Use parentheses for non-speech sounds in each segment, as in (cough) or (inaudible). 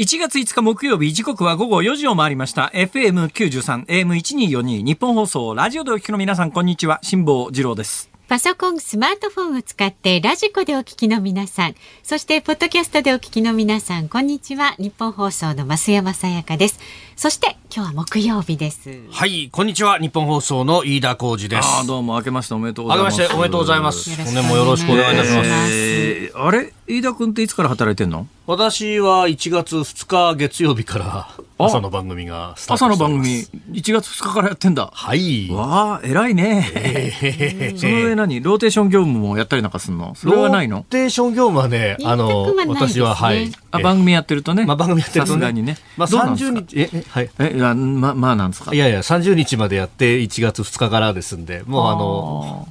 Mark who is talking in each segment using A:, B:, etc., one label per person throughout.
A: 1月5日木曜日、時刻は午後4時を回りました。FM93、AM1242、日本放送、ラジオでお聞きの皆さん、こんにちは。辛坊治郎です。
B: パソコン、スマートフォンを使ってラジコでお聞きの皆さん、そしてポッドキャストでお聞きの皆さん、こんにちは。日本放送の増山さやかです。そして今日は木曜日です。
C: はい、こんにちは。日本放送の飯田浩二です。
A: ああ、どうも、明けましておめでとうご
C: あ
A: ざいます。
C: けましておめでとうございます。
B: よろしく
C: 本年もよろしくお願いいたします。
A: えーあれ？飯田君っていつから働いてんの？
C: 私は1月2日月曜日から朝の番組がスタート
A: 朝の番組、1月2日からやってんだ。
C: はい。
A: わあ、偉いね。その上何？ローテーション業務もやったりなんかすんの？それはないの？
C: ローテーション業務はね、あの
B: ね
C: 私は、はい。
A: あ、
C: え
A: 番組やってるとね。
C: まあ番組やってるとね。
A: さすがにね。
C: まあ
A: どうなんです
C: 30
A: か
C: 日、え、えはい。
A: え、いや、ま、まあなんですか？
C: いやいや、30日までやって1月2日からですんで、もうあの、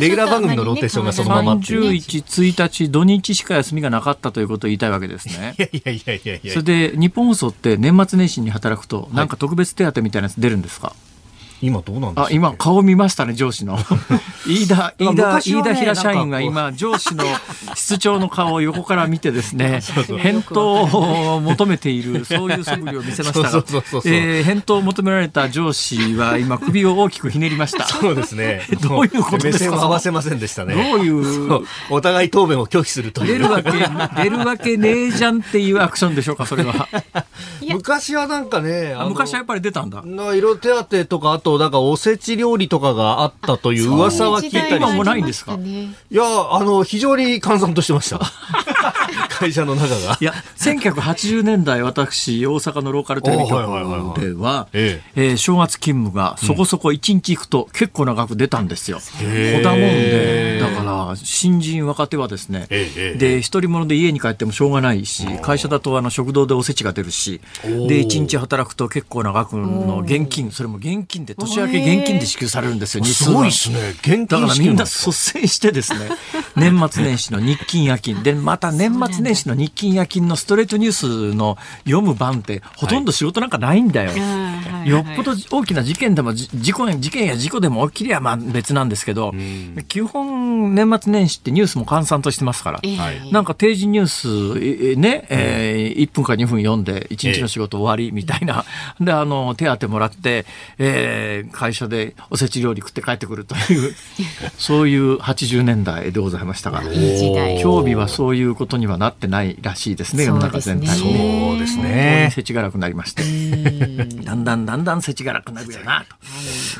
C: レギュラー番組のローテーションがそのままっていう。
A: 31、1日、土日しか休みがなかったということを言いたいわけですね。
C: い。やいやいやいやいや。
A: それで、日本放送って年末年始に働くと、なんか特別手当みたいなやつ出るんですか、
C: 今どうなんですか、
A: あ、今顔見ましたね、上司の。(laughs) 飯田、飯田、
C: ね
A: 飯田平社員が今、上司の室長の顔を横から見てですね (laughs)
C: そう、
A: 返答を求めている、そういう素振りを見せました (laughs)
C: そう
A: が
C: そうそうそう、
A: えー返答を求められた上司は今首を大きくひねりました。
C: そうですね。
A: どういうことですか？
C: 目線を合わせませんでしたね。
A: どういう？
C: お互い答弁を拒否するという。
A: 出るわけ、出るわけねえじゃんっていうアクションでしょうか、それは。
C: 昔はなんかね、
A: あ昔はやっぱり出たんだ。
C: な色手当とか、あと、なんかおせち料理とかがあったという噂は聞いたり
A: 今もないんですか
B: ね、
C: いや、あの、非常に閑散としてました。会社の中が。
A: いや、1980年代、私、大阪のローカルテレビ局
C: おはいはいはいはい。
A: では、
C: え
A: え。ー正月勤務がそこそこ1日行くと結構長く出たんですよ。こだもんで、だから、新人若手はですね、で、一人者で家に帰ってもしょうがないし、会社だとあの食堂でおせちが出るし、で、1日働くと結構な額の現金、それも現金で、年明け現金で支給されるんですよ、
C: す
A: が。
C: ごいですね。現
A: だからみんな率先してですね、年末年始の日勤夜勤。で、また年末年始の日勤夜勤のストレートニュースの読む番って、ほとんど仕事なんかないんだよ。
B: はい。
A: よっぽど大きな事件でも、じ事故事件や事故でも起きりゃまあ別なんですけど、基本年末年始ってニュースも閑散としてますから、
B: ええ。
C: はい。
A: なんか定時ニュース、ええね、えー1分か2分読んで、1日の仕事終わりみたいな。(laughs) で、あの、手当もらって、えー会社でおせち料理食って帰ってくるという、(laughs) そういう80年代でございましたが、
B: いい時代。
A: 今日日はそういうことにはなってないらしいですね、世の中全体にね。
C: そうですね。
A: 世知辛くなりまして。だんだんだんだん世知辛くなるよなと。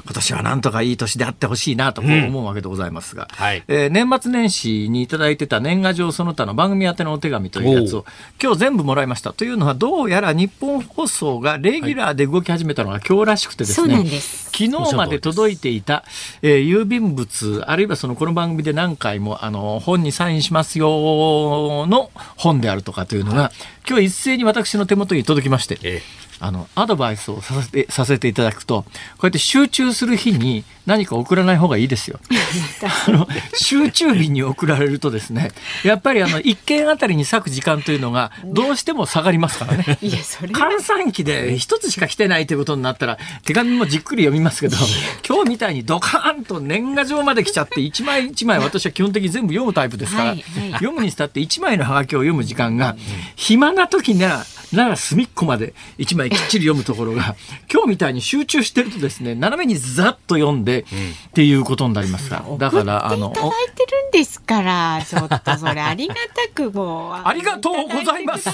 A: 今年はなんとかいい年であってほしいなとこう思うわけでございますが、
C: はい
A: えー年末年始にいただいてた年賀状その他の番組宛てのお手紙というやつを今日全部もらいました。というのはどうやら日本放送がレギュラーで動き始めたのが今日らしくてですね、
B: なんです
A: 昨日まで届いていた、えー郵便物、あるいはそのこの番組で何回もあの本にサインしますよの本であるとかというのが、今日一斉に私の手元に届きまして、
C: え
A: あのアドバイスをさせてさせていただくとこうやって集中する日に何か送らない方がいいですよ。(laughs) あの集中日に送られるとですねやっぱりあの1件あたりに割く時間というのがどうしても下がりますからね。
B: いや、それは
A: 換算期で一つしか来てないということになったら手紙もじっくり読みますけど今日みたいにドカーンと年賀状まで来ちゃって一枚一枚私は基本的に全部読むタイプですから、
B: はいはい
A: 読むにしたって一枚のハガキを読む時間が暇な時ならなら隅っこまで一枚きっちり読むところが今日みたいに集中してるとですね斜めにざっと読んでっていうことになりますからだからあの
B: ですから、ちょっとそれありがたくもう。(laughs)
A: ありがとうございます。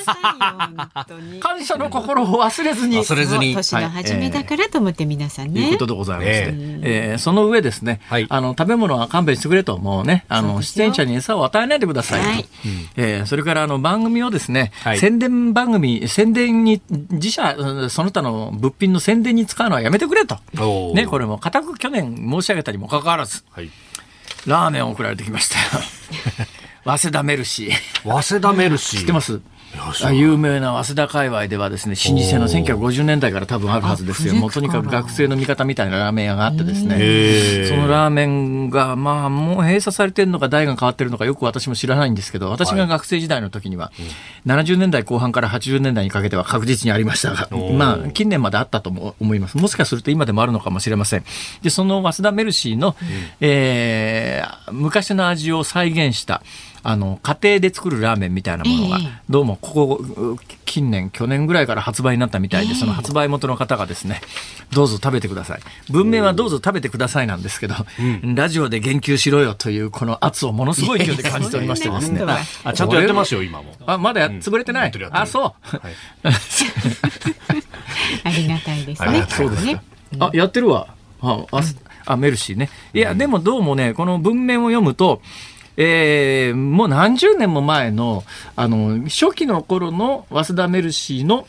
A: 感謝の心を忘れずに。
C: 忘れずに。
B: 年の初めだからと思って皆さんね。
A: ということでございまして、
C: え
A: えーその上ですね、
C: はい。
A: あの食べ物は勘弁してくれと、もうね、あの出演者に餌を与えないでくださいと、
B: はい。
A: えーそれからあの番組をですね、
C: はい。
A: 宣伝番組、宣伝に、自社、うんその他の物品の宣伝に使うのはやめてくれと。ね、これも固く去年申し上げたにもかかわらず、
C: はい。
A: ラーメンを送られてきましたよ。(laughs) 早稲田メルシー。
C: 早稲田メルシー。
A: 知ってます？有名な早稲田界隈ではですね、老舗の1950年代から多分あるはずですよ。
B: あ
A: もうとにかく学生の味方みたいなラーメン屋があってですね。そのラーメンが、まあ、もう閉鎖されてるのか代が変わってるのかよく私も知らないんですけど、私が学生時代の時には、70年代後半から80年代にかけては確実にありましたが、まあ、近年まであったとも思います。もしかすると今でもあるのかもしれません。で、その早稲田メルシーの、えー昔の味を再現した、あの、家庭で作るラーメンみたいなものが
B: ええ、
A: どうもここ、近年、去年ぐらいから発売になったみたいで、その発売元の方がですね、どうぞ食べてください。文面はどうぞ食べてくださいなんですけど、ラジオで言及しろよというこの圧をものすごい勢いで感じておりましてですね。
C: あちゃんとやってますよ、今も。
A: あ、まだや、潰れてない？あ、そう。(laughs)
B: ありがたいですね。
A: そうですか。あ、やってるわ。あ、あ、あメルシーね。いや、でもどうもね、この文面を読むと、えー、もう何十年も前の、あの、初期の頃の早稲田メルシーの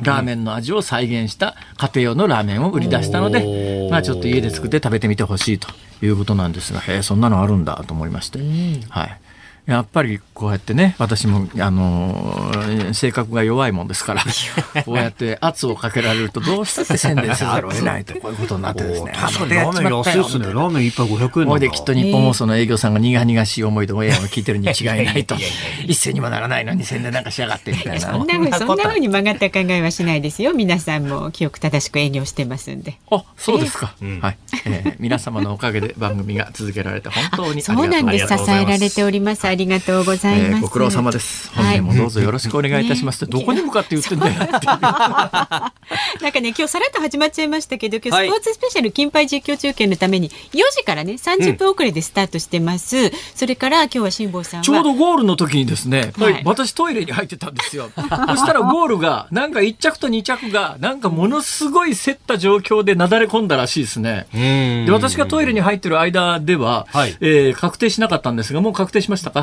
A: ラーメンの味を再現した家庭用のラーメンを売り出したので、まあちょっと家で作って食べてみてほしいということなんですが、へえ、そんなのあるんだと思いまして。はい。やっぱりこうやってね、私も、あのー性格が弱いもんですから、(laughs) こうやって圧をかけられると、どうしたって宣伝せざるを得ないと、こう。いう。ことになってですね。
C: 確かにラーメン安いですね。ラーメン一杯500円
A: ほ
C: ないんだ
A: できっと日本放送の営業さんが苦々しい思いでオンエアを聞いてるに違いないと。(laughs) 一銭にもならないのに宣伝なんかしやがってみたいな。
B: そんなふうにそんなふうに曲がった考えはしないですよ。皆さんも記憶正しく営業してますんで。
A: あ、そうですか。はい、えー皆様のおかげで番組が続けられて本当にありがと
B: そううなんです。支
C: ありがとうございます。
B: えられております。ありがとうございます。
A: えーご苦労様です。本
B: はい
A: 年もどうぞよろしくお願いいたしますって、どこに向かって言ってんだよ。(laughs)
B: なんかね、今日さらっと始まっちゃいましたけど、今日スポーツスペシャル金杯実況中継のために4時からね、30分遅れでスタートしてます。それから今日は辛坊さんは。
A: ちょうどゴールの時にですね、
B: はい
A: 私トイレに入ってたんですよ。(laughs) そしたらゴールが、なんか1着と2着が、なんかものすごい競った状況でなだれ込んだらしいですね。
C: で
A: で、私がトイレに入ってる間では、
C: はい
A: えー確定しなかったんですが、もう確定しましたか？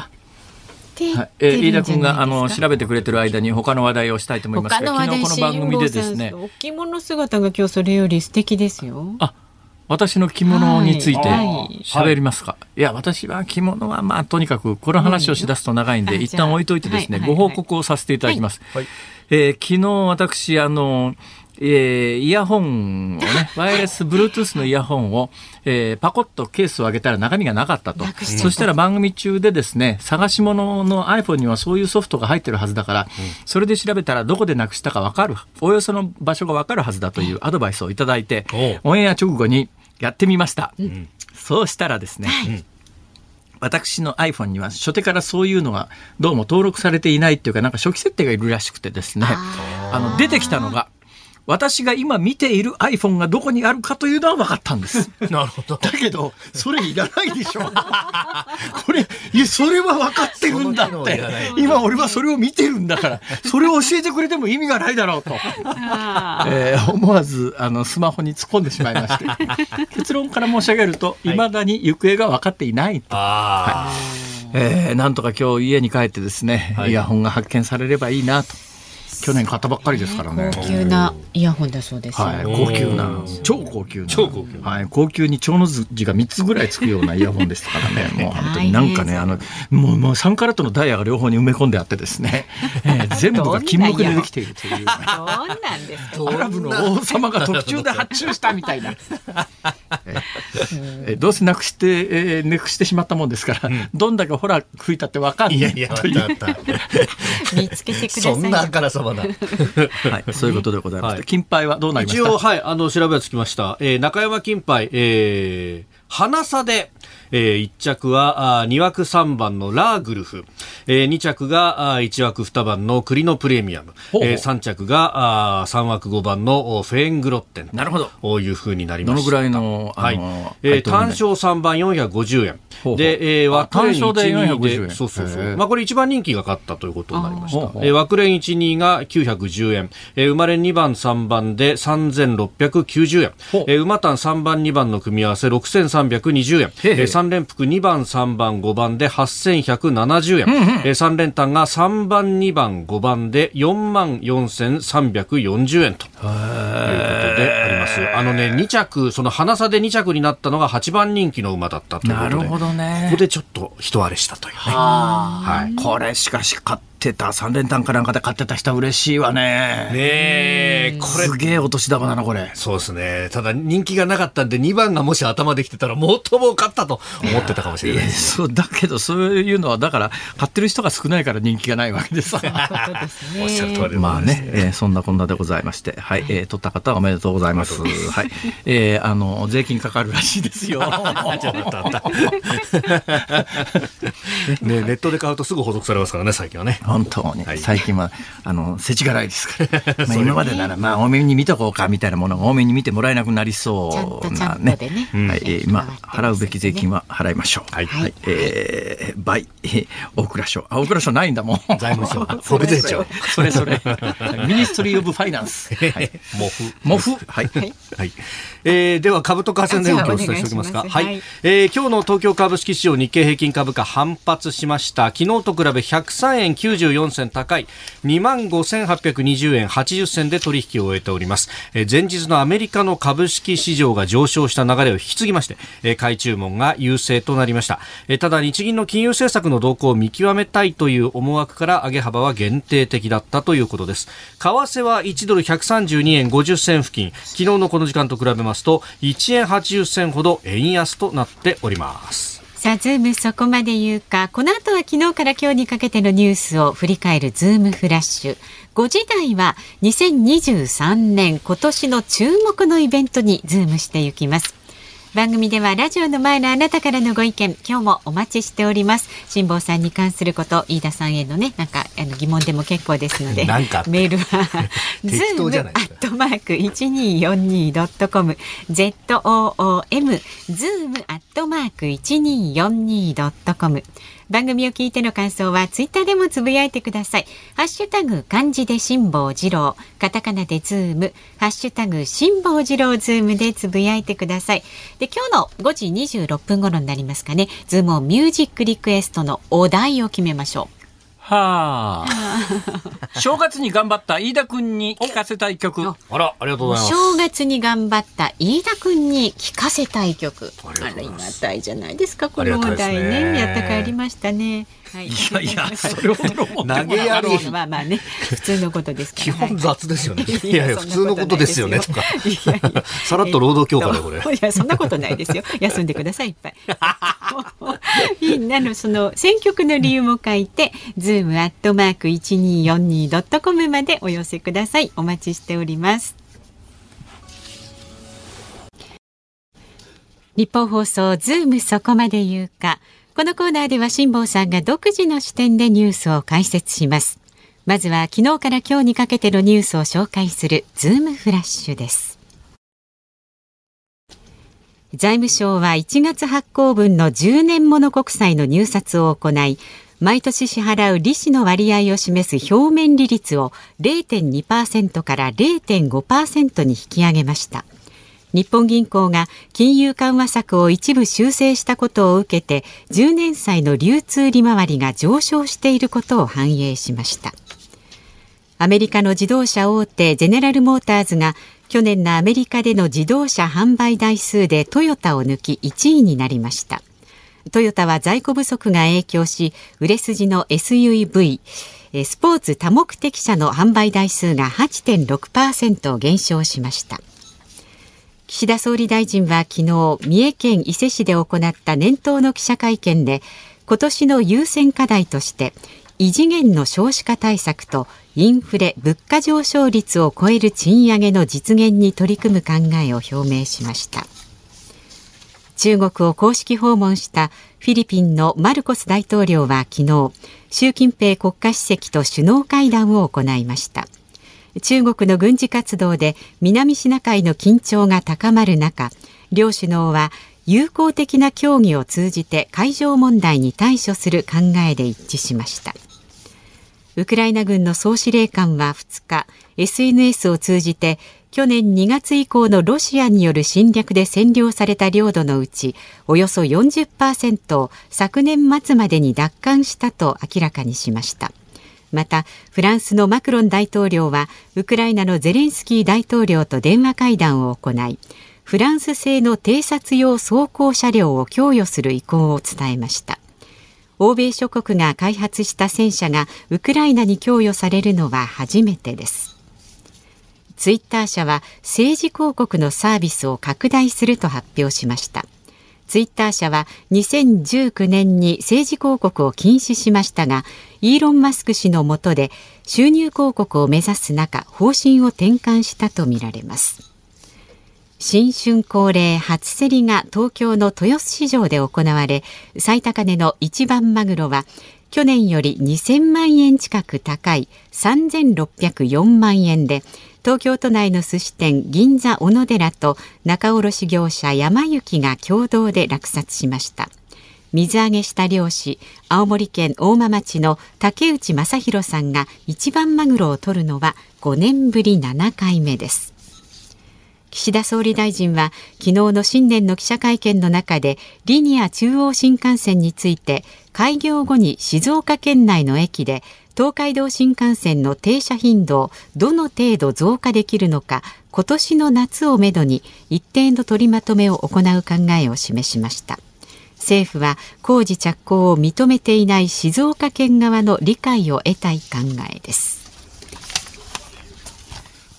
B: て
A: はい、えー飯田君があの調べてくれてる間に他の話題をしたいと思います。
B: 他
A: が昨日この番組でですね。
B: お着物姿が今日それより素敵ですよ。
A: あ私の着物について
B: はい。
A: 喋りますか、い、や私は着物はまあとにかくこの話をしだすと長いんで、
B: うん
A: 一旦置いといてですね、
B: はいはいはい。
A: ご報告をさせていただきます、
C: はい。
A: えー昨日私あのえーイヤホンをね、(laughs) ワイヤレス、Bluetooth のイヤホンを、えーパコッとケースを開けたら中身がなかったと。そしたら番組中でですね、探し物の iPhone にはそういうソフトが入ってるはずだから、それで調べたらどこでなくしたかわかる、おおよその場所がわかるはずだというアドバイスをいただいて、オンエア直後にやってみました。そうしたらですね、私の iPhone には初手からそういうのがどうも登録されていないっていうか、なんか初期設定がいるらしくてですね、あの、出てきたのが、私が今見ている iPhone がどこにあるかというのは分かったんです。
C: なるほど。
A: だけど、それいらないでしょ。(laughs) これ、いや、それは分かってるんだって。今俺はそれを見てるんだから、それを教えてくれても意味がないだろうと。えー思わずあのスマホに突っ込んでしまいまして (laughs) 結論から申し上げるといまだに行方が分かっていないと、
C: あ
A: えーなんとか今日家に帰ってですね、
C: はい
A: イヤホンが発見されればいいなと去年買ったばっかりですからね。
B: 高級なイヤホンだそうですよ。
A: はい、高級な、超高級な、
C: 超高級
A: はい、高級に蝶の字が3つぐらいつくようなイヤホンでしたからね、(laughs) もう本当になんかね、あの、もう、もう3カラットのダイヤが両方に埋め込んであってですね、(laughs) えー全部が金木でできているという。
B: どうなんですか。
A: アラブの王様が特注で発注したみたいな。(laughs) えどうせなくして、えー、なくしてしまったもんですから、どんだけほら吹いたってわかんない
C: いやいや。
B: 見つけてください。
C: そんなあからさまな。
A: はい、(laughs) そういうことでございまして、
C: はい
A: 金牌はどうなりました？
C: 一応、はい、あの、調べはつきました。えー中山金杯、えー、花差で、えー、1着はあ2枠3番のラーグルフ、えー、2着があ1枠2番のクリノプレミアム、
A: ほ
C: えー、3着があ3枠5番のおフェーングロッテン
A: なるほど。
C: というふうになりました。
A: どのぐらいの、あ
C: はい
A: の、
C: えー、
A: 配当にな
C: 単勝3番450円。
A: ほうほう
C: で、えー、
A: あ
C: 枠連
A: 単勝で
C: 1、2
A: 450円
C: で、そうそうそう。まあ、これ一番人気が勝ったということになりました。
A: ほ
C: えー、枠連1、2が910円。えー、馬連2番、3番で3690円。えー、馬単3番、2番の組み合わせ6320円。
A: へーへー
C: えー、3連複2番、3番、5番で8170円。えー、3連単が3番、2番、5番で4万4340円と。ということであります。あのね、2着、その花差で2着になったのが8番人気の馬だったということで。
A: なるほどね
C: ここでちょっと一荒れしたというね。はい。
A: これしかし買ってた、三連単かなんかで買ってた人は嬉しいわね。
C: ねえ、これ
A: すげえお年玉だな、これ。
C: そうですね。ただ人気がなかったんで2番がもし頭できてたらもっとも勝ったと思ってたかもしれないです。
A: そうだけどそういうのはだから買ってる人が少ないから人気がないわけです (laughs)
B: そうですね。
C: おっしゃる通りでご
A: まあね、えーそんなこんなでございまして、はい、えー取った方はおめでとうございます。はい、えーあの税金かかるらしいですよ。(laughs)
C: ね、ネットで買うとすぐ補足されますからね、最近はね。
A: 本当に、最近はあの世知辛いですから。(laughs) まあ今までならまあ多めに見とこうかみたいなものが多めに見てもらえなくなりそうなね。はい、まあ払うべき税金は払いましょう。はい、はい、えー、倍大蔵省。あ大蔵省ないんだもん。
C: 財務省。総務税庁
A: それそれ Ministry of Finance はい。モフ。モフ。はい、
C: はい。えー、では株と為替の動きをお伝えしておきますか。はい、はい、えー、今日の東京株式市場日経平均株価反発しました。昨日と比べ103円94銭高い2万5820円80銭で取引を終えております、え、前日のアメリカの株式市場が上昇した流れを引き継ぎまして、え、買い注文が優勢となりました、え、ただ日銀の金融政策の動向を見極めたいという思惑から上げ幅は限定的だったということです。為替は1ドル132円50銭付近。昨日のこの時間と比べますと1円80銭ほど円安となっております。
B: さあ、ズームそこまで言うか。この後は昨日から今日にかけてのニュースを振り返るズームフラッシュ。5時台は2023年今年の注目のイベントにズームしていきます。番組ではラジオの前のあなたからのご意見今日もお待ちしております。辛坊さんに関すること飯田さんへのねなんかあの疑問でも結構ですので (laughs) メールはズームアットマーク一二四二ドットコム z o o m ズームアットマーク一二四二ドットコム番組を聞いての感想はツイッターでもつぶやいてください。ハッシュタグ漢字で辛坊治郎、カタカナでズーム、ハッシュタグ辛坊治郎ズームでつぶやいてください。で、今日の5時26分頃になりますかね、ズームをミュージックリクエストのお題を決めましょう。
A: はあ。正月に頑張った飯田君に聞かせたい曲。
C: あら、ありがとうございます。
B: 正月に頑張った飯田君に聞かせたい曲。あら、今たいじゃないですか、この話題ね。ねやったかありましたね。
A: はい、いやいや、(laughs) それほど
C: 投げやり。
B: まあまあね、普通のことです
C: 基本雑ですよね。いやいや、普通のことですよねとか。さらっと労働強化でこれ。
B: いや、そんなことないですよ。休んでください、いっぱい。みんなのその選曲の理由も書いて、ズームアットマーク一二四二ドットコムまでお寄せください。お待ちしております。ニッポン放送ズームそこまで言うか。このコーナーでは辛坊さんが独自の視点でニュースを解説します。まずは昨日から今日にかけてのニュースを紹介するズームフラッシュです。財務省は1月発行分の10年もの国債の入札を行い、毎年支払う利子の割合を示す表面利率を0.2%から0.5%に引き上げました。日本銀行が金融緩和策を一部修正したことを受けて10年債の流通利回りが上昇していることを反映しました。アメリカの自動車大手ゼネラルモーターズが去年のアメリカでの自動車販売台数でトヨタを抜き1位になりました。トヨタは在庫不足が影響し売れ筋の SUV スポーツ多目的車の販売台数が8.6%減少しました。岸田総理大臣は昨日三重県伊勢市で行った年頭の記者会見で今年の優先課題として異次元の少子化対策とインフレ物価上昇率を超える賃上げの実現に取り組む考えを表明しました。中国を公式訪問したフィリピンのマルコス大統領は昨日習近平国家主席と首脳会談を行いました。中国の軍事活動で南シナ海の緊張が高まる中両首脳は友好的な協議を通じて海上問題に対処する考えで一致しました。ウクライナ軍の総司令官は2日 SNS を通じて去年2月以降のロシアによる侵略で占領された領土のうちおよそ40%を昨年末までに奪還したと明らかにしました。またフランスのマクロン大統領はウクライナのゼレンスキー大統領と電話会談を行いフランス製の偵察用装甲車両を供与する意向を伝えました。欧米諸国が開発した戦車がウクライナに供与されるのは初めてです。ツイッター社は政治広告のサービスを拡大すると発表しました。ツイッター社は2019年に政治広告を禁止しましたがイーロン・マスク氏の下で収入広告を目指す中方針を転換したとみられます。新春恒例初競りが東京の豊洲市場で行われ最高値の一番マグロは去年より2000万円近く高い3604万円で東京都内の寿司店銀座小野寺と仲卸業者山行が共同で落札しました。水揚げした漁師青森県大間町の竹内正弘さんが一番マグロを取るのは5年ぶり7回目です。岸田総理大臣は昨日の新年の記者会見の中でリニア中央新幹線について開業後に静岡県内の駅で東海道新幹線の停車頻度をどの程度増加できるのか今年の夏をめどに一定の取りまとめを行う考えを示しました。政府は工事着工を認めていない静岡県側の理解を得たい考えです。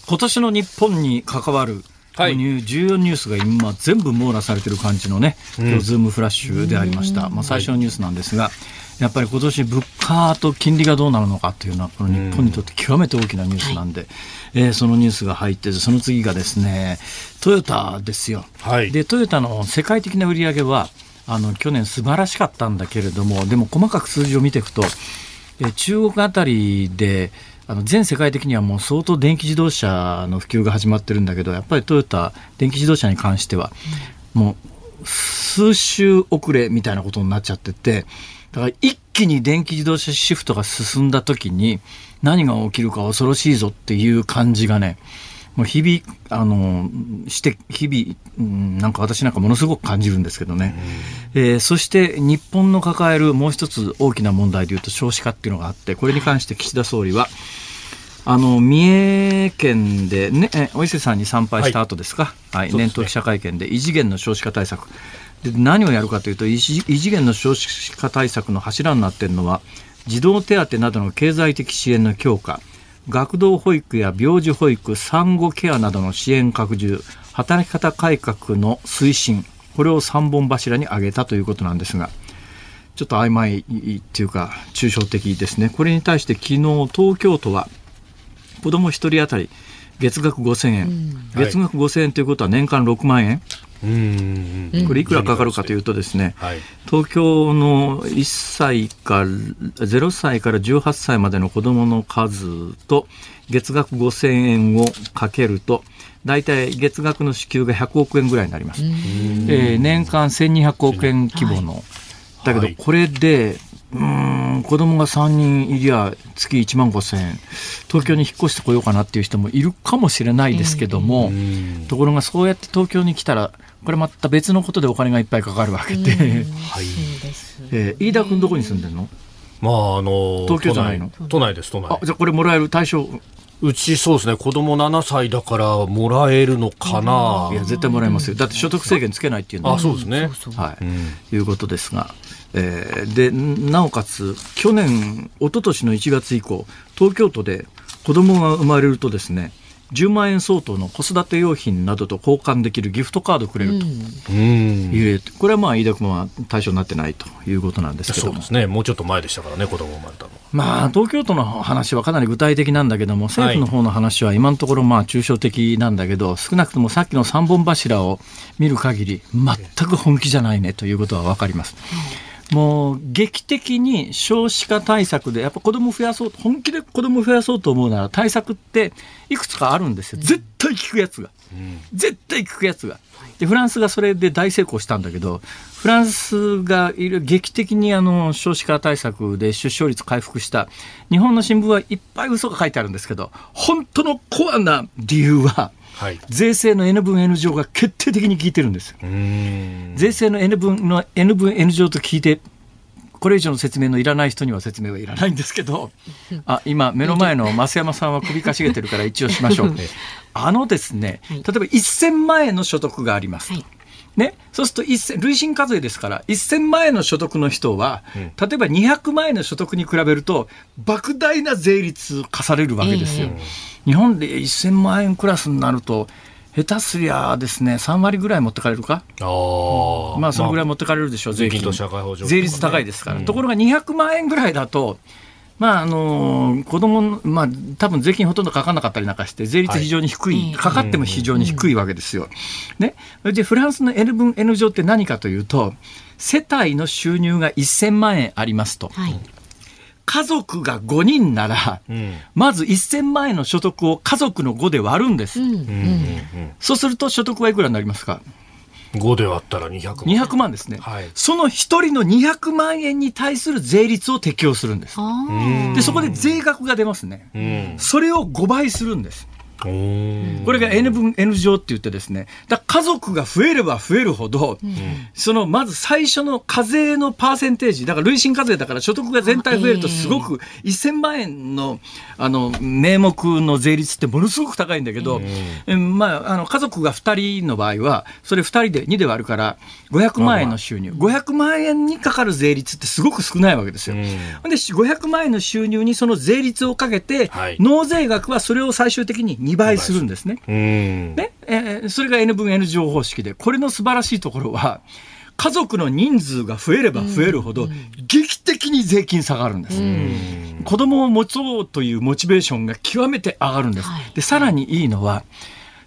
A: 今年の日本に関わるはい、重要ニュースが今全部網羅されてる感じのね、今日ズームフラッシュでありました。まあ、最初のニュースなんですが、やっぱり今年物価と金利がどうなるのかというのは、この日本にとって極めて大きなニュースなんで、えー、そのニュースが入ってその次がですね、トヨタですよ。はい、で、トヨタの世界的な売り上げは、あの、去年素晴らしかったんだけれども、でも細かく数字を見ていくと、え中国あたりで、あの全世界的にはもう相当電気自動車の普及が始まってるんだけどやっぱりトヨタ電気自動車に関してはもう数週遅れみたいなことになっちゃっててだから一気に電気自動車シフトが進んだ時に何が起きるか恐ろしいぞっていう感じがねもう日々、あの、して、日々、うん、なんか私なんかものすごく感じるんですけどね。うん、えー、そして日本の抱えるもう一つ大きな問題でいうと少子化っていうのがあって、これに関して岸田総理は、あの、三重県でね、お伊勢さんに参拝した後ですか、はい、はい、年頭記者会見で異次元の少子化対策。で何をやるかというと異次元の少子化対策の柱になっているのは児童手当などの経済的支援の強化学童保育や病児保育産後ケアなどの支援拡充働き方改革の推進これを3本柱に挙げたということなんですがちょっと曖昧っていうか抽象的ですね。これに対して昨日東京都は子ども1人当たり月額5000円、うん、月額5000円ということは年間6万円、これいくらかかるかというとですね、はい、東京の1歳から0歳から18歳までの子どもの数と月額5000円をかけると大体月額の支給が100億円ぐらいになります。えー、年間1200億円規模の、はい、だけどこれでうん子供が3人いりゃ月1万5千円。東京に引っ越してこようかなっていう人もいるかもしれないですけども、ところがそうやって東京に来たらこれまた別のことでお金がいっぱいかかるわけで、はいえー、飯田君どこに住んでるの？
C: まああの
A: 東京じゃないの？
C: 都内です都内。あ
A: じゃあこれもらえる対象？
C: うちそうですね。子供7歳だからもらえるのかな、
A: いや絶対もらえますよ。だって所得制限つけないっていうの。
C: はあそうですね。
A: はい、うん、いうことですが。えー、でなおかつ去年一昨年の1月以降東京都で子供が生まれるとですね10万円相当の子育て用品などと交換できるギフトカードをくれると。いう、これはまあ飯田君は対象になってないということなんですけど。
C: そうですね。もうちょっと前でしたからね子供生まれたの
A: まあ東京都の話はかなり具体的なんだけども政府の方の話は今のところまあ抽象的なんだけど、少なくともさっきの3本柱を見る限り全く本気じゃないねということは分かります。もう劇的に少子化対策でやっぱ子供増やそう本気で子供増やそうと思うなら対策っていくつかあるんですよ。絶対効くやつが、うん、絶対効くやつが。でフランスがそれで大成功したんだけどフランスがいる劇的にあの少子化対策で出生率回復した。日本の新聞はいっぱい嘘が書いてあるんですけど本当のコアな理由ははい、税制の N 分 N 乗が決定的に効いてるんです税制の N 分の N 分 N 乗と聞いてこれ以上の説明のいらない人には説明はいらないんですけど (laughs) あ今目の前の増山さんは首かしげてるから一応しましょう。(laughs) あのですね例えば1000万円の所得があります、はいね、そうすると累進課税ですから1000万円の所得の人は、例えば200万円の所得に比べると莫大な税率課されるわけですよ。えー日本で1000万円クラスになると、下手すりゃですね、3割ぐらい持ってかれるか、あまあ、そのぐらい持ってかれるでしょう、税金。税率高いですから、うん、ところが200万円ぐらいだと、まああの子供まあ多分税金ほとんどかからなかったりなんかして税率非常に低い、はい、かかっても非常に低いわけですよ。ね、でフランスの N 分 N 乗って何かというと世帯の収入が1000万円ありますと。はい。家族が5人なら、
C: うん。
A: まず1000万円の所得を家族の5で割るんです。
B: うん。
C: うん。
A: そうすると所得はいくらになりますか？
C: うん、5で割ったら200万。
A: 200万ですね。
C: はい
A: その1人の200万円に対する税率を適用するんです。で、そこで税額が出ますね。
C: うん
A: それを5倍するんです。これが N 分 N 乗って言ってですね、だ家族が増えれば増えるほど、そのまず最初の課税のパーセンテージ、だから累進課税だから所得が全体増えるとすごく1000万円のあの名目の税率ってものすごく高いんだけど、えまあ、あの家族が2人の場合は、それ2人で2で割るから500万円の収入、500万円にかかる税率ってすごく少ないわけですよ。で500万円の収入にその税率をかけて、
C: はい。
A: 納税額はそれを最終的に2倍するんですね。
C: うん
A: ねえーそれが N 分 N 乗方式で、これの素晴らしいところは、家族の人数が増えれば増えるほど、劇的に税金下がるんです。子供を持とうというモチベーションが極めて上がるんです。
B: はい
A: で、さらにいいのは、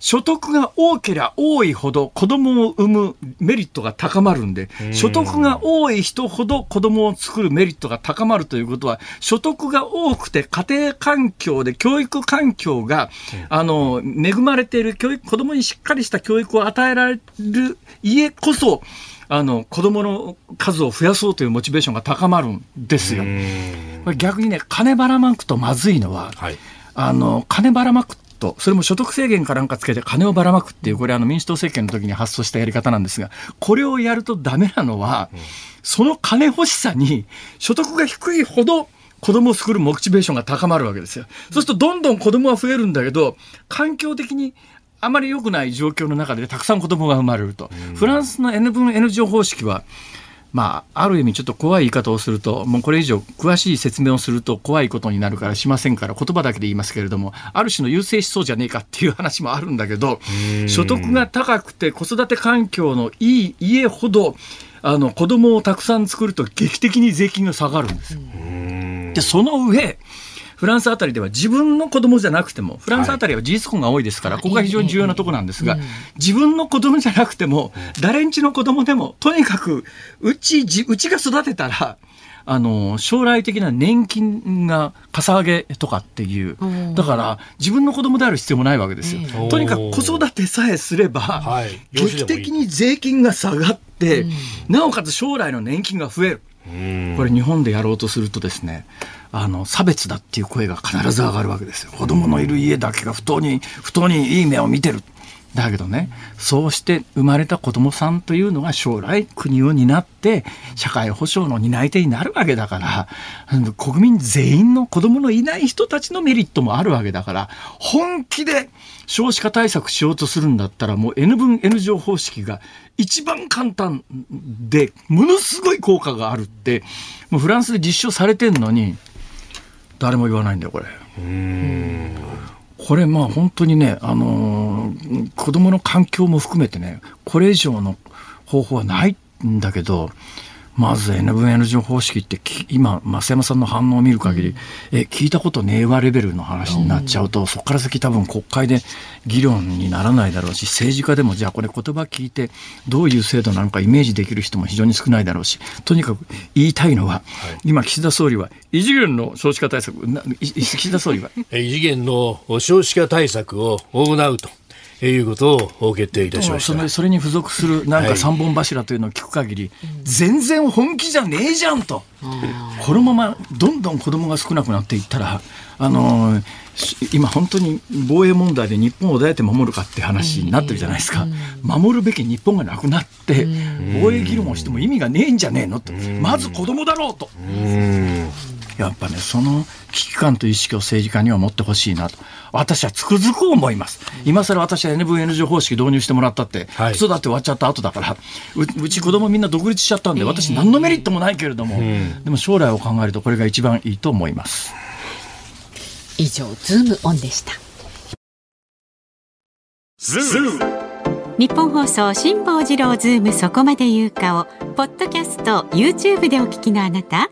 A: 所得が多ければ多いほど子供を産むメリットが高まるんで、所得が多い人ほど子供を作るメリットが高まるということは、所得が多くて家庭環境で教育環境が、あの、恵まれている教育、子供にしっかりした教育を与えられる家こそ、あの、子供の数を増やそうというモチベーションが高まるんですよ。これ逆にね、金ばらまくとまずいのは、
C: はい。
A: あの、金ばらまくと、それも所得制限かなんかつけて金をばらまくっていう、これあの民主党政権の時に発想したやり方なんですが、これをやるとダメなのは、その金欲しさに所得が低いほど子供を作るモチベーションが高まるわけですよ。そうするとどんどん子供は増えるんだけど、環境的にあまり良くない状況の中でたくさん子供が生まれると。フランスの N 分 N 乗方式は、まあ、ある意味ちょっと怖い言い方をすると、もうこれ以上詳しい説明をすると怖いことになるからしませんから、言葉だけで言いますけれども、ある種の優勢思想じゃねえかっていう話もあるんだけど、所得が高くて子育て環境のいい家ほど、あの、子供をたくさん作ると劇的に税金が下がるんですよ。で、その上、フランスあたりでは自分の子供じゃなくても、フランスあたりは事実婚が多いですから、ここが非常に重要なところなんですが、自分の子供じゃなくても、誰んちの子供でも、とにかく、うち、じうちが育てたら、あの、将来的な年金がかさ上げとかっていう
B: うん。
A: だから、自分の子供である必要もないわけですよ。
B: え。
A: とにかく子育てさえすれば、劇的に税金が下がって、なおかつ将来の年金が増える。これ日本でやろうとするとですね、あの、差別だっていう声が必ず上がるわけですよ。子供のいる家だけが不当に、不当にいい目を見てる。だけどね、そうして生まれた子供さんというのが将来国を担って社会保障の担い手になるわけだから、国民全員の子供のいない人たちのメリットもあるわけだから、本気で少子化対策しようとするんだったらもう N 分 N 乗方式が一番簡単でものすごい効果があるってもうフランスで実証されてんのに誰も言わないんだよこれ。これまあ本当にね、あのー子供の環境も含めてねこれ以上の方法はないんだけどまず N 分 N 乗方式ってき今増山さんの反応を見る限りえ聞いたことねえわレベルの話になっちゃうと、そこから先多分国会で議論にならないだろうし政治家でもじゃあこれ言葉聞いてどういう制度なのかイメージできる人も非常に少ないだろうしとにかく言いたいのは、今岸田総理は異次元の少子化対策ない岸田総理は？(laughs)
D: えー異次元の少子化対策を行うということを決定いたしました。
A: それそれに付属するなんか
D: はい
A: 三本柱というのを聞く限り、全然本気じゃねえじゃんと、このままどんどん子供が少なくなっていったら、あのーし今、本当に防衛問題で日本をどうやって守るかって話になってるじゃないですか、守るべき日本がなくなって、防衛議論をしても意味がねえんじゃねえのと、まず子供だろうと。やっぱね、その危機感と意識を政治家には持ってほしいなと。私はつくづく思います。今更私は NVNG 方式導入してもらったって、
D: はい。
A: 子育て終わっちゃった後だから、ううち子供みんな独立しちゃったんで、私何のメリットもないけれども、でも将来を考えるとこれが一番いいと思います。
B: 以上ズームオンでした。ニッポン放送辛坊治郎ズームそこまで言うかをポッドキャスト YouTube でお聞きのあなた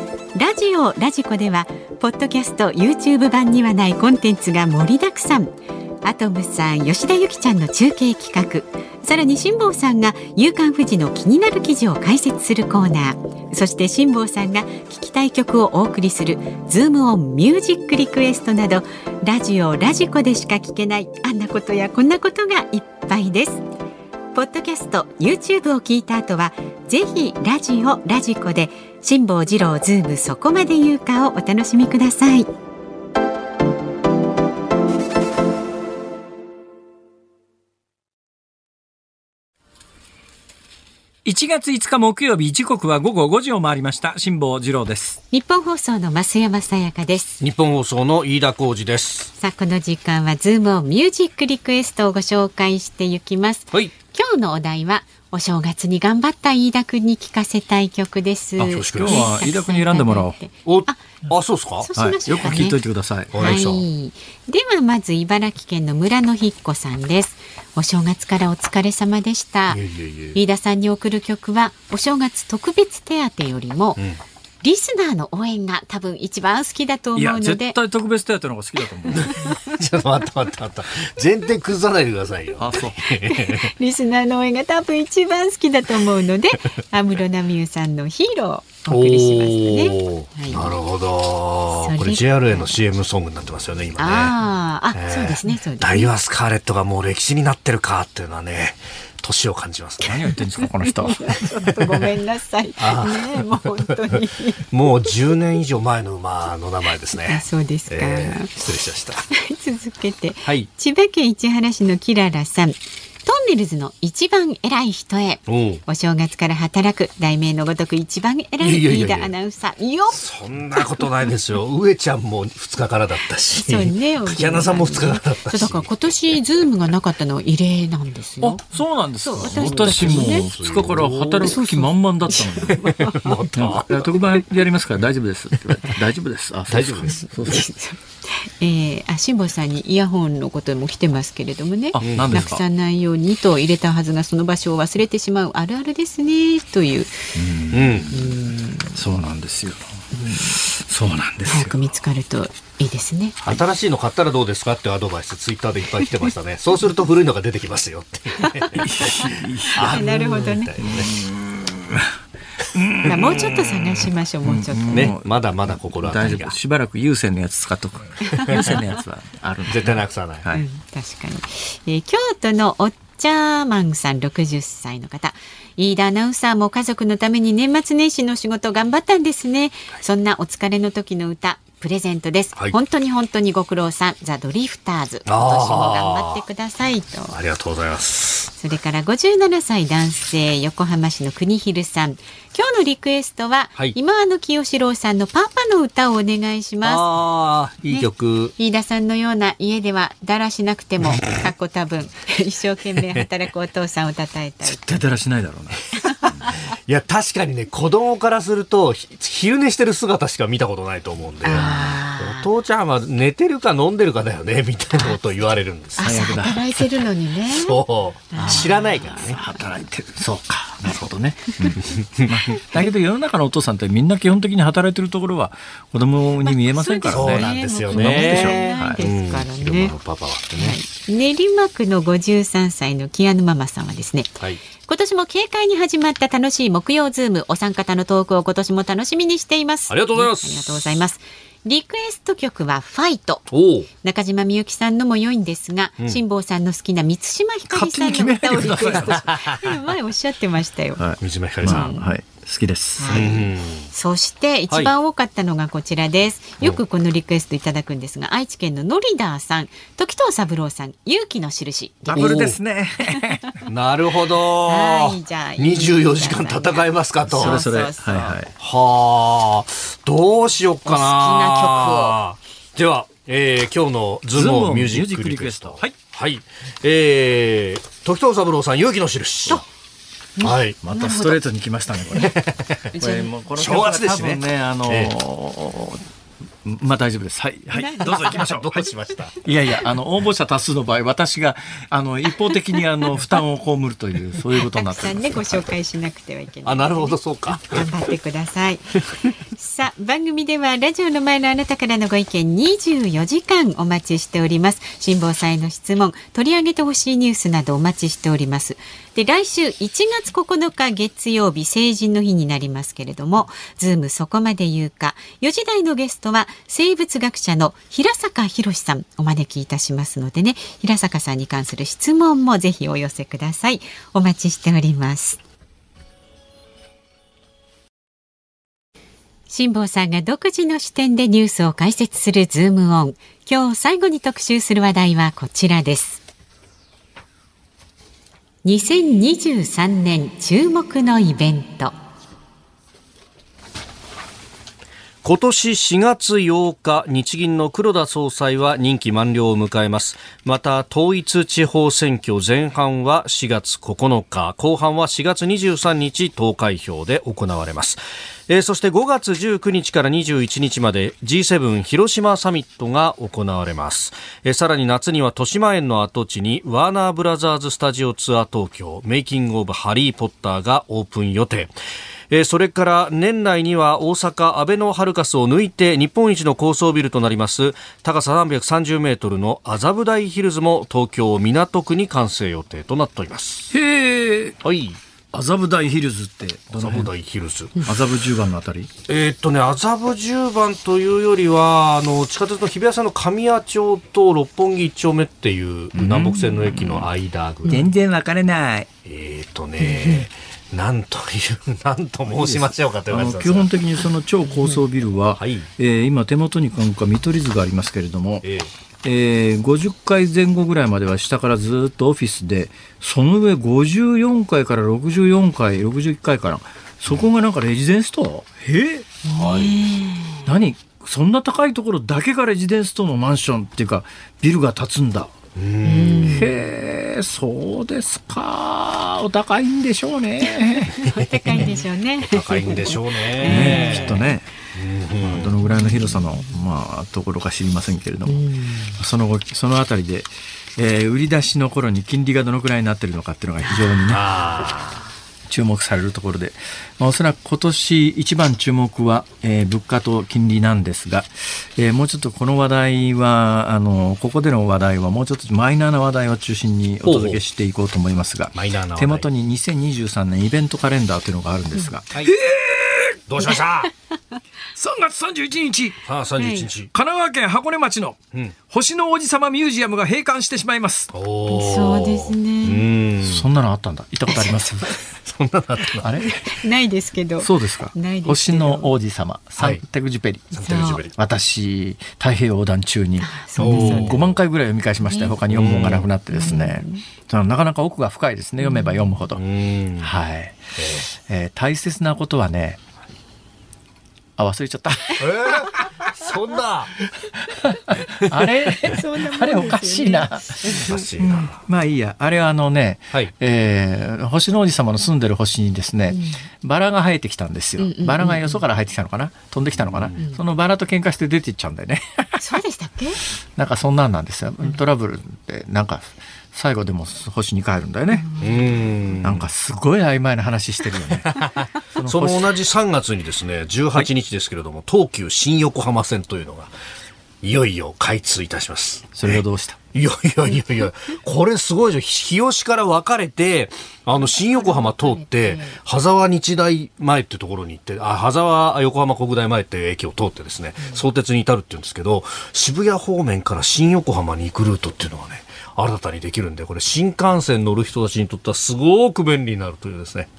B: ラジオラジコではポッドキャスト YouTube 版にはないコンテンツが盛りだくさん。アトムさん吉田由紀ちゃんの中継企画。さらに辛坊さんが夕刊フジの気になる記事を解説するコーナー。そして辛坊さんが聞きたい曲をお送りするズームオンミュージックリクエストなどラジオラジコでしか聞けないあんなことやこんなことがいっぱいです。ポッドキャスト YouTube を聞いた後はぜひラジオラジコで辛坊治郎ズームそこまで言うかをお楽しみください。
A: 1月5日木曜日時刻は午後5時を回りました。辛坊治郎です。
B: 日本放送の増山さやかです。
C: 日本放送の飯田浩二です。
B: さあこの時間はズームオンミュージックリクエストをご紹介していきます。
C: はい。
B: 今日のお題はお正月に頑張った飯田君に聴かせたい曲です。
C: あ恐縮
A: 今日は飯田君に選んでもらおう。
C: お、あ、そうですか？
B: そうし
A: はい、
B: ましょうかね、
A: よく聞いといてください。
B: はい。ではまず茨城県の村野ひ子さんです。お正月からお疲れ様でした。
C: いえいえいえ。
B: 飯田さんに送る曲はお正月特別手当よりも、リスナーの応援が多分一番好きだと思うので、
A: 絶対特別手当の方が好きだと思う (laughs)
C: ちょっと待って待って待って。前提崩さないでくださいよ。
A: あそう (laughs)
B: リスナーの応援が多分一番好きだと思うので、(laughs) 安室奈美恵さんのヒーローをお送りしますね。はい
C: なるほど。これ JRA の CM ソングになってますよね、今ね。
B: ああ、あ、
C: えー
B: そうですね、そうです
C: ダイ
B: ね。
C: ワスカーレットがもう歴史になってるかっていうのはね、年を感じますね。
A: 何を言ってんですかこの人 (laughs)
B: ごめんなさい。ねえもう本当に。
C: もう10年以上前の馬の名前です
B: あ
C: ね。
B: そうですか。
C: えー失礼しました。
B: 続けて、
C: はい
B: 千葉県市原市のキララさんトンネルズの一番偉い人へ。
C: お
B: 正月から働く題名のごとく一番偉い
C: いやいやいや。いや
B: 飯田アナウンサーよっ
C: そんなことないですよ。(laughs) 上ちゃんも2日からだったし。
B: そうね。
C: 柿花さんも2日からだったし。
B: だから今年ズームがなかったのは異例なんですよ。
A: あそうなんです
B: 私
A: も
B: ね。
A: 2日から働く気満々だった。のに (laughs)
C: また。
A: なんかいや特番やりますから大丈夫です大丈夫です。あ
C: 大丈夫です (laughs)
B: えー、あ辛坊さんにイヤホンのことも来てますけれどもね。
A: あ何ですか？
B: なくさないようにと入れたはずがその場所を忘れてしまう。あるあるですね。という。
C: うん。
A: そうなんですよ。そうなんですよ。
B: 早く見つかるといいですね。
C: 新しいの買ったらどうですか？っていうアドバイス。ツイッターでいっぱい来てましたね。(laughs) そうすると古いのが出てきますよって。(laughs)
B: なるほどね (laughs)
C: みたいな
B: まあもうちょっと探しましょう、もうちょっと。
C: ね。まだまだ心当たりが。
A: 大丈夫。しばらく有線のやつ使っとく。(laughs) 有線のやつはある。ん (laughs) で
C: 絶対なくさない。
A: はい。
B: うん、確かに、えー京都のおっちゃーマンさん60歳の方。飯田アナウンサーも家族のために年末年始の仕事頑張ったんですね、そんなお疲れの時の歌プレゼントです、
C: はい。
B: 本当に本当にご苦労さん。ザ・ドリフターズ。今年も頑張ってくださいと。
C: ありがとうございます。
B: それから57歳男性横浜市の国広さん。今日のリクエストは、
C: はい。
B: 今和の清志郎さんのパパの歌をお願いします。
C: いい曲。
B: 飯田さんのような家ではだらしなくてもかっこ多分一生懸命働くお父さんを称えたい
A: 絶対だらしないだろうな。
C: いや、確かにね、子供からすると、昼寝してる姿しか見たことないと思うんで、
B: あ
C: 父ちゃんは寝てるか飲んでるかだよね、(laughs) みたいなことを言われるんです。
B: 朝働いてるのにね (laughs)
C: そう。知らないからね。
A: 働いてる。そうか。なるほどね。だけど世の中のお父さんってみんな基本的に働いてるところは子供に見えませんから
C: そう
A: ね。
C: なんですよ
A: そんなもんでしょ。はい
B: ですからね
C: うんパパはってね。
B: 練馬区の53歳のキアヌママさんはですね
C: はい。
B: 今年も軽快に始まった楽しい木曜ズームお三方のトークを今年も楽しみにしています
C: ありがとうございます
B: ありがとうございますリクエスト曲はファイト。中島みゆきさんのも良いんですが、辛坊さんの好きな満島ひかりさんの歌をリクエスト前おっしゃってましたよ。
A: はい。
C: 満島ひかりさん。
A: まあはい。好きです。
B: はい
C: うん。
B: そして一番多かったのがこちらです。よくこのリクエストいただくんですが、愛知県のノリダーさん、時藤三郎さん、勇気の印。
A: ダブルですね。
C: なるほど。
B: はいじゃあ
C: 24時間戦えますかと。
A: それそれ。はいはい。
C: はあ、どうしよっかな。
B: お好きな
C: では、えー、今日のズームミュージックリクエスト。
A: はい。
C: はい。えー、時藤三郎さん、勇気の印。
D: はい。
A: またストレートに来ましたね、これ。(laughs) これもうこの
D: 正月ですしね
A: 多分ね、あのー
D: え
A: まあ大丈夫です。はい。はい。どうぞ行きましょう。(laughs)
D: どうしました？
A: いやいや、あの、応募者多数の場合、私が、あの、一方的に、あの、(laughs) 負担を被るという、そういうことになっております。
B: たくさんねご紹介しなくてはいけない、
C: あ、なるほど、そうか。
B: 頑張ってください。さあ、番組ではラジオの前のあなたからのご意見24時間お待ちしております。辛坊さんへの質問、取り上げてほしいニュースなどお待ちしております。で、来週1月9日月曜日成人の日になりますけれども、ズームそこまで言うか、4時台のゲストは生物学者の平坂寛さんお招きいたしますのでね、平坂さんに関する質問もぜひお寄せください。お待ちしております。辛坊さんが独自の視点でニュースを解説するズームオン。今日最後に特集する話題はこちらです。2023年注目のイベント。
C: 今年4月8日、日銀の黒田総裁は任期満了を迎えます。また、統一地方選挙前半は4月9日、後半は4月23日投開票で行われます。えーそして5月19日から21日まで G7 広島サミットが行われます。えーさらに夏には豊島園の跡地にワーナーブラザーズスタジオツアー東京メイキングオブハリーポッターがオープン予定。えーそれから年内には大阪アベノハルカスを抜いて日本一の高層ビルとなります高さ330メートルの麻布台ヒルズも東京港区に完成予定となっております。
A: へえ、
C: はい。
A: 麻布台ヒルズって、
C: 麻布
A: 辺
C: 台ヒルズ。
A: 麻布十番のあたり？
C: えーっとね、麻布十番というよりは、あの、地下鉄の日比谷線の神谷町と六本木一丁目っていう南北線の駅の間ぐらい。
A: 然分かれない。
C: えーっとね、なんという、(laughs) なんと申しましょうかと言わ
A: あの基本的にその超高層ビルは、
C: はい。
A: えー今手元になんか見取り図がありますけれども、
C: え
A: え。ー50階前後ぐらいまでは下からずっとオフィスで、その上54階から64階、61階から、そこがなんかレジデンス棟え？何？そんな高いところだけがレジデンス棟のマンションっていうか、ビルが建つんだ。へえ、そうですか。お高いんでしょうね。
B: お高いんでしょうね。
C: 高いんでしょう
A: ね
C: ね。
A: きっとね。まあどのぐらいの広さの、まあ、ところか知りませんけれども、その後そのあたりで、えー売り出しの頃に金利がどのくらいになってるのかっていうのが非常にね
C: あ
A: 注目されるところで、まあ、おそらく今年一番注目は、えー物価と金利なんですが、えーもうちょっとこの話題はあのここでの話題はもうちょっとマイナーな話題を中心にお届けしていこうと思いますが手元に2023年イベントカレンダーというのがあるんですが、
C: ーはい。どうしました？(laughs)
A: 3月31日
C: さあ、31日。
A: 神奈川県箱根町の
C: うん。
A: 星の王子様ミュージアムが閉館してしまいます。
B: そうです
C: う
B: ね。
C: ん。
A: そんなのあったんだ。行ったことあります？(laughs)
C: そんなのあったの？(laughs)
A: あれ？
B: ないですけど。
A: そうですか。
B: ないですけど
A: 星の王子様、サンテグジュペリ。
C: サンテグジュベリ
A: 私、太平洋横断中に
B: そうですよね
A: 5万回ぐらい読み返しましたよ。他に読む本がなくなってですね。そのなかなか奥が深いですね。読めば読むほど。
C: うん。
A: はい。えー大切なことはね、あ、忘れちゃった。
C: えー、そんな。(laughs)
A: あれ？あれおかしいな。
C: おかしいな。
A: まあいいや。あれはあのね、
C: はい。
A: えー星の王子様の住んでる星にですね、バラが生えてきたんですよ。バラがよそから生えてきたのかな？飛んできたのかな、そのバラと喧嘩して出ていっちゃうんだよね。
B: そうでしたっけ？
A: なんかそんなんなんですよ。トラブルって、なんか、最後でも星に帰るんだよね。
C: うん。
A: なんかすごい曖昧な話してるよね。(laughs) その
C: 同じ3月にですね、18日ですけれども、東急新横浜線というのが、いよいよ開通いたします。
A: それがどうした？
C: いやいやいやいや、これすごいじゃん。日吉から分かれて、あの、新横浜通って、羽沢日大前ってところに行って、あ、羽沢横浜国大前っていう駅を通ってですね、相鉄に至るって言うんですけど、渋谷方面から新横浜に行くルートっていうのがね、新たにできるんで、これ新幹線乗る人たちにとってはすごく便利になるというですね。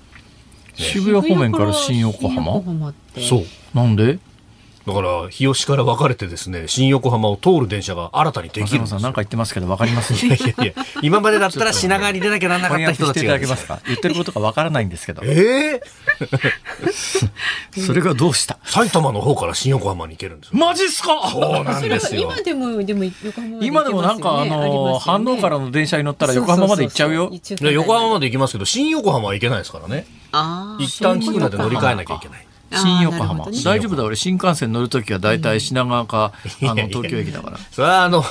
A: 渋谷方面から新横浜？
B: 新横浜って。
C: そう。
A: なんで？
C: だから日吉から分かれてですね新横浜を通る電車が新たにできるんですよ。
A: 松山さんなんか言ってますけどわかります？
C: いやいやいや今までだったら品川に出なきゃならなかった人たちが
A: 翻訳していただけますか (laughs) 言ってることがわからないんですけど。
C: ええ (laughs)
A: それがどうした？
C: 埼玉の方から新横浜に行けるんですよ。
A: マジっすか？
C: そうなんですよ。
B: 今でもでも横浜
A: 今でもなんかあの
B: ますよね。
A: 反応からの電車に乗ったら横浜まで行っちゃうよ？
C: 横浜まで行きますけど新横浜は行けないですからね。一旦聞くので乗り換えなきゃいけない
A: 新横浜。
B: ね。
A: 大丈夫だ。俺新幹線乗るときは大体品川かあの東京駅だから。
C: それはあの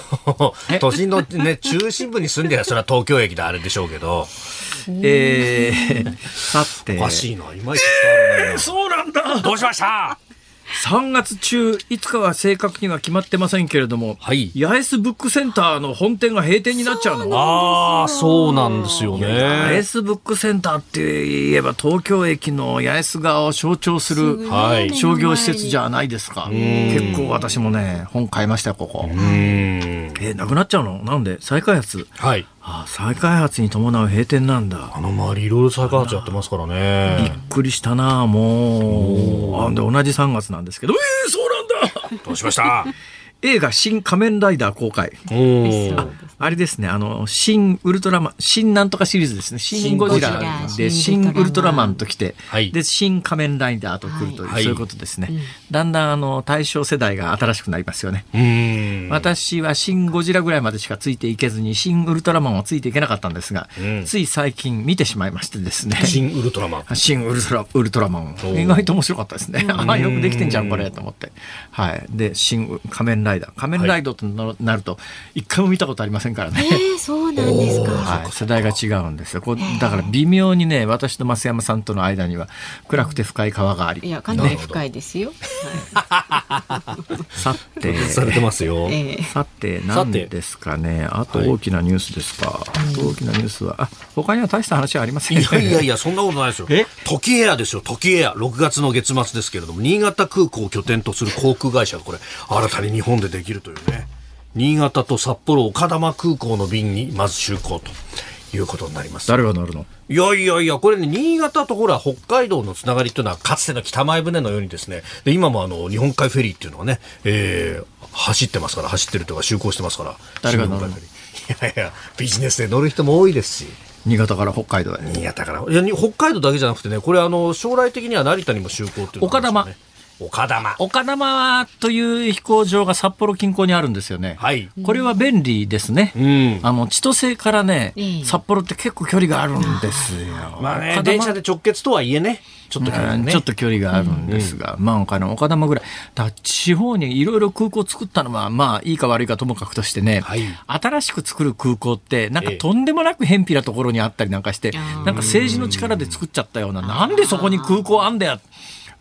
A: え？
C: 都心のね中心部に住んでりゃそれは東京駅であれでしょうけど。
A: えー、さて。
C: おかしいな、いまいち伝わらないな。(laughs)
A: そうなんだ。
C: どうしました？
A: 3月中いつかは正確には決まってませんけれども、
C: はい。
A: 八重洲ブックセンターの本店が閉店になっちゃうの。
C: ああ、そうなんですよ
A: 八
C: ね
A: 重。洲ブックセンターって言えば東京駅の八重洲側を象徴する
C: はい。
A: 商業施設じゃないですか。結構私もね本買いましたよここ。
C: うー
A: なくなっちゃうの？なんで？再開発。
C: はい。
A: あ再開発に伴う閉店なんだ。
C: あの周りいろいろ再開発やってますから
A: びっ
C: ね。
A: くりしたなもう。あで同じ3月なんですけど。えー、そうなんだ。
C: どうしました？
A: 映画「新仮面ライダー」公開あれですね、あの、新ウルトラマン、新なんとかシリーズですね。新ゴジラで、
B: 新
A: ウルトラマンと来て、
C: はい
A: で、新仮面ライダーと来るという、
C: はい
A: そういうことですね。だんだん、あの、対象世代が新しくなりますよね。私は新ゴジラぐらいまでしかついていけずに、新ウルトラマンはついていけなかったんですが、
C: うん
A: つい最近見てしまいましてですね。
C: 新ウルトラマン。(laughs)
A: 新ウルトラウルトラマン
C: お
A: 意外と面白かったですね。ああよくできてんじゃんこれと思って。はい。で新仮面ライダー仮面ライダーとななると一回も見たことありませんからね。
B: えー、そうなんですか。
A: はい、世代が違うんですよ。こうだから微妙にね私と増山さんとの間には暗くて深い川があり。
B: いや、かなり深いですよ。(laughs)
A: さて。
C: されてますよ。
B: ええ
A: さて何ですかねあと大きなニュースですか、大きなニュースはあ他には大した話はありません
C: いやいやいや、そんなことないですよ
A: え？
C: 時エアですよ、時エア。6月の月末ですけれども、新潟空港を拠点とする航空会社がこれ、新たに日本でできるというね。新潟と札幌丘珠空港の便にまず就航ということになります。
A: 誰が乗るの？
C: いやいやいや、これね、新潟とほら、北海道のつながりっていうのは、かつての北前船のようにですね、で今もあの、日本海フェリーっていうのがね、えー走ってますから、走ってるというか、就航してますから。
A: 誰が乗るの？
C: いやいや、ビジネスで乗る人も多いですし。
A: 新潟から北海道へ
C: 新潟から。いや、に北海道だけじゃなくてね、これあの、将来的には成田にも就航っていうのがあるんですよね。岡玉。
A: 岡玉という飛行場が札幌近郊にあるんですよね。
C: はい。
A: これは便利ですね。
C: うん。
A: あの千歳からね、
B: ええ
A: 札幌って結構距離があるんですよ。
C: まあね、電車で直結とはいえね、ちょっと距離ね。
A: うんちょっと距離があるんですが、まあ岡玉岡玉ぐらい。だ地方にいろいろ空港作ったのは、まあいいか悪いかともかくとしてね、
C: はい
A: 新しく作る空港って、なんか
C: ええ
A: とんでもなく偏僻なところにあったりなんかして、
B: あー
A: なんか政治の力で作っちゃったような、なんでそこに空港あんだよ。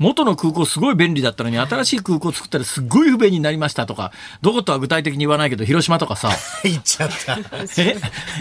A: 元の空港すごい便利だったのに、新しい空港作ったらすっごい不便になりましたとか、どことは具体的に言わないけど、広島とかさ、(laughs)
C: 行っちゃった。
A: え？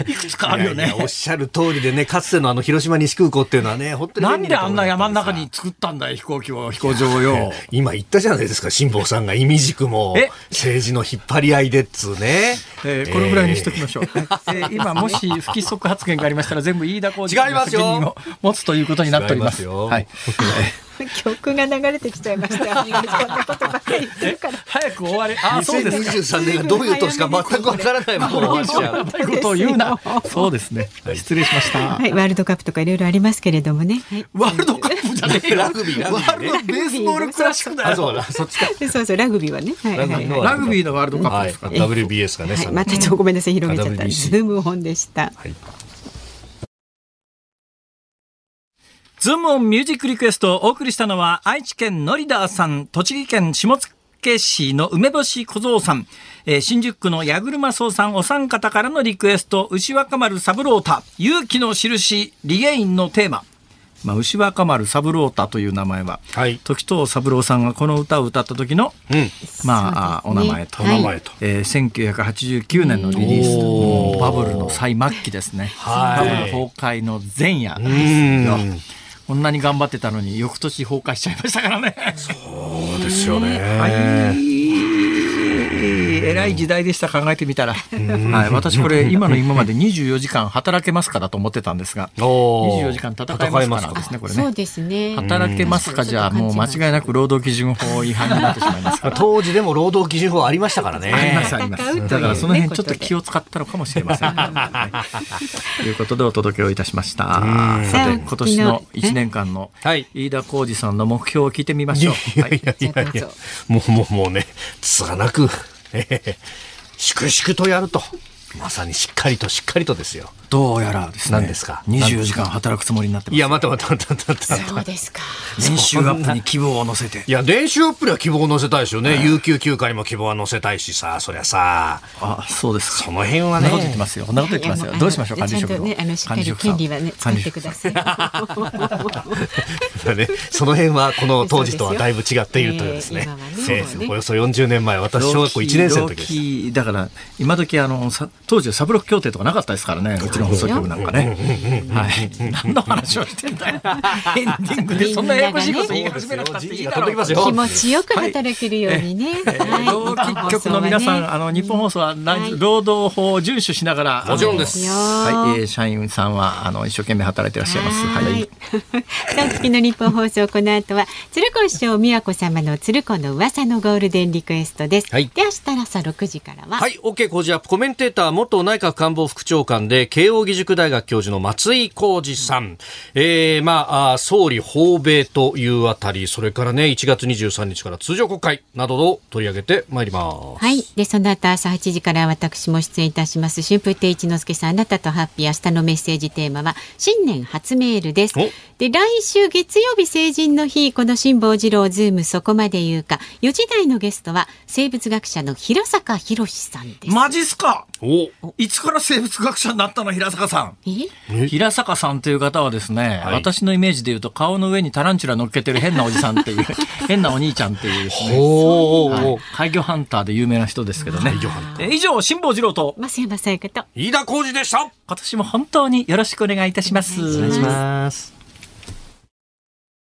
A: いくつかあるよね
C: いやいや。おっしゃる通りでね、かつてのあの広島西空港っていうのはね、本当に
A: なんであんな山の中
C: で
A: に作ったんだよ、飛行機を、飛行場をよ。
C: 今言ったじゃないですか、辛坊さんが意味軸も
A: え？
C: 政治の引っ張り合いでっつうね。
A: えーこのぐらいにしときましょう。えー今もし不規則発言がありましたら全部飯田浩司
C: 違いますよ
A: 責任を持つということになっております。
C: 違いますよ
A: はい。(laughs) (laughs)
B: 曲が流れてきちゃいました。そんなことばっかり言ってるから。
A: 早く終わり。あ、そうですか。
C: 2023年がどういう年か全くわからない
A: ことを言うな。そうですね。失礼しました。
B: はい、ワールドカップとかいろいろありますけれどもね。はい
A: ワールドカップじゃねえよ。
C: ラグビー
A: ワールドベースボールクラシックだ
C: あ、そう
A: よ。
C: だ、そっちか。
B: そうそう、ラグビーはね。
C: ラ
A: ラグビーのワールドカップ
C: はい
A: ですから。。
C: WBC がね、
B: はい、またちょっとごめんなさい、広げちゃった。ズーム本でした。
C: はい
A: ズームオンミュージックリクエストをお送りしたのは愛知県のりだーさん、栃木県下野市の梅干し小僧さん、えー新宿区の矢車荘さんお三方からのリクエスト、牛若丸三郎太、勇気の印、リゲインのテーマ。まあ、牛若丸三郎太という名前は、
C: はい。
A: 時藤三郎さんがこの歌を歌った時の、
C: うん。
A: まあ、
B: ね
A: お名前と、
B: はい
C: お名前と。
A: えー1989年のリリース、バブルの最末期ですね。
C: はい
A: バブル崩壊の前夜
C: う
A: ですよ。
C: ん。
A: こんなに頑張ってたのに翌年崩壊しちゃいましたからね。
C: そうですよね。
A: はい。偉い時代でした、考えてみたら。はい、私これ、今の今まで24時間働けますからと思ってたんですが、(laughs) 24時間戦えますからですね、これね。
B: そうですね。
A: 働けますか？じゃあ、もう間違いなく労働基準法違反になってしまいますから。
C: 当時でも労働基準法ありましたからね。
A: ありますあります。だからその辺ちょっと気を使ったのかもしれません。ということでお届けをいたしました。さて、今年の1年間の飯田浩二さんの目標を聞いてみましょう。いやいやいや
C: いや、もうもうもうね、つがなく、粛々とやると。まさにしっかりとしっかりとですよ。
A: どうやらですね。
C: 何ですか
A: ？24時間働くつもりになってます。
C: いや、待って待って待って待って
B: そうですか。
A: 年収アップに希望を乗せて。
C: いや、年収アップには希望を乗せたいですよね。有給休暇にも希望は乗せたいしさ、そりゃさ。
A: あ、そうです
C: その辺はね。
A: そんなこと言ってますよ。そんなこと言ってますよ。どうしましょう、管理職
B: ね、あの、しっかり権利はね、使ってください。(laughs)
C: ね、その辺はこの当時とはだいぶ違っているというですね。えー、およそ40年前、私小学校1年生の時です。
A: だから、今時あの、当時はサブロック協定とかなかったですからね、うちの放送局なんかね。はい。何の話をしてんだよ。エンディングでそんなややこしいこと言い始めなくていいだろう。
B: 気持ちよく働けるようにね。
A: 労働局の皆さん、あの日本放送は労働法を遵守しながら、
C: もちろんです。
A: はい、社員さんはあの一生懸命働いていらっしゃいます。はい。
B: さあ月の日本放送この後は鶴子師匠美和子様の鶴子の噂のゴールデンリクエストです。はい。で明日朝6時からは。
C: はい。OK 工事アップコメンテーター元内閣官房副長官で慶應義塾大学教授の松井浩二さん、えー、まあ総理訪米というあたりそれからね1月23日から通常国会などを取り上げてまいります。
B: はい。でその後朝8時から私も出演いたします春風亭一之輔さんあなたとハッピー明日のメッセージテーマは新年初メールです。で来週月曜日成人の日この辛坊治郎ズームそこまで言うか4時台のゲストは生物学者の平坂博さんです。
A: マジっすか？お。いつから生物学者になったの平坂さん。平坂さんという方はですね、はい、私のイメージで言うと顔の上にタランチュラ乗っけてる変なおじさんっていう (laughs) 変なお兄ちゃんっていうですね、はい、怪魚ハンターで有名な人ですけどね。以上辛坊治郎と。
B: 増山さやかと。
C: 飯田浩二でした。
A: 今年も本当によろしくお願いいたします。
C: お願いします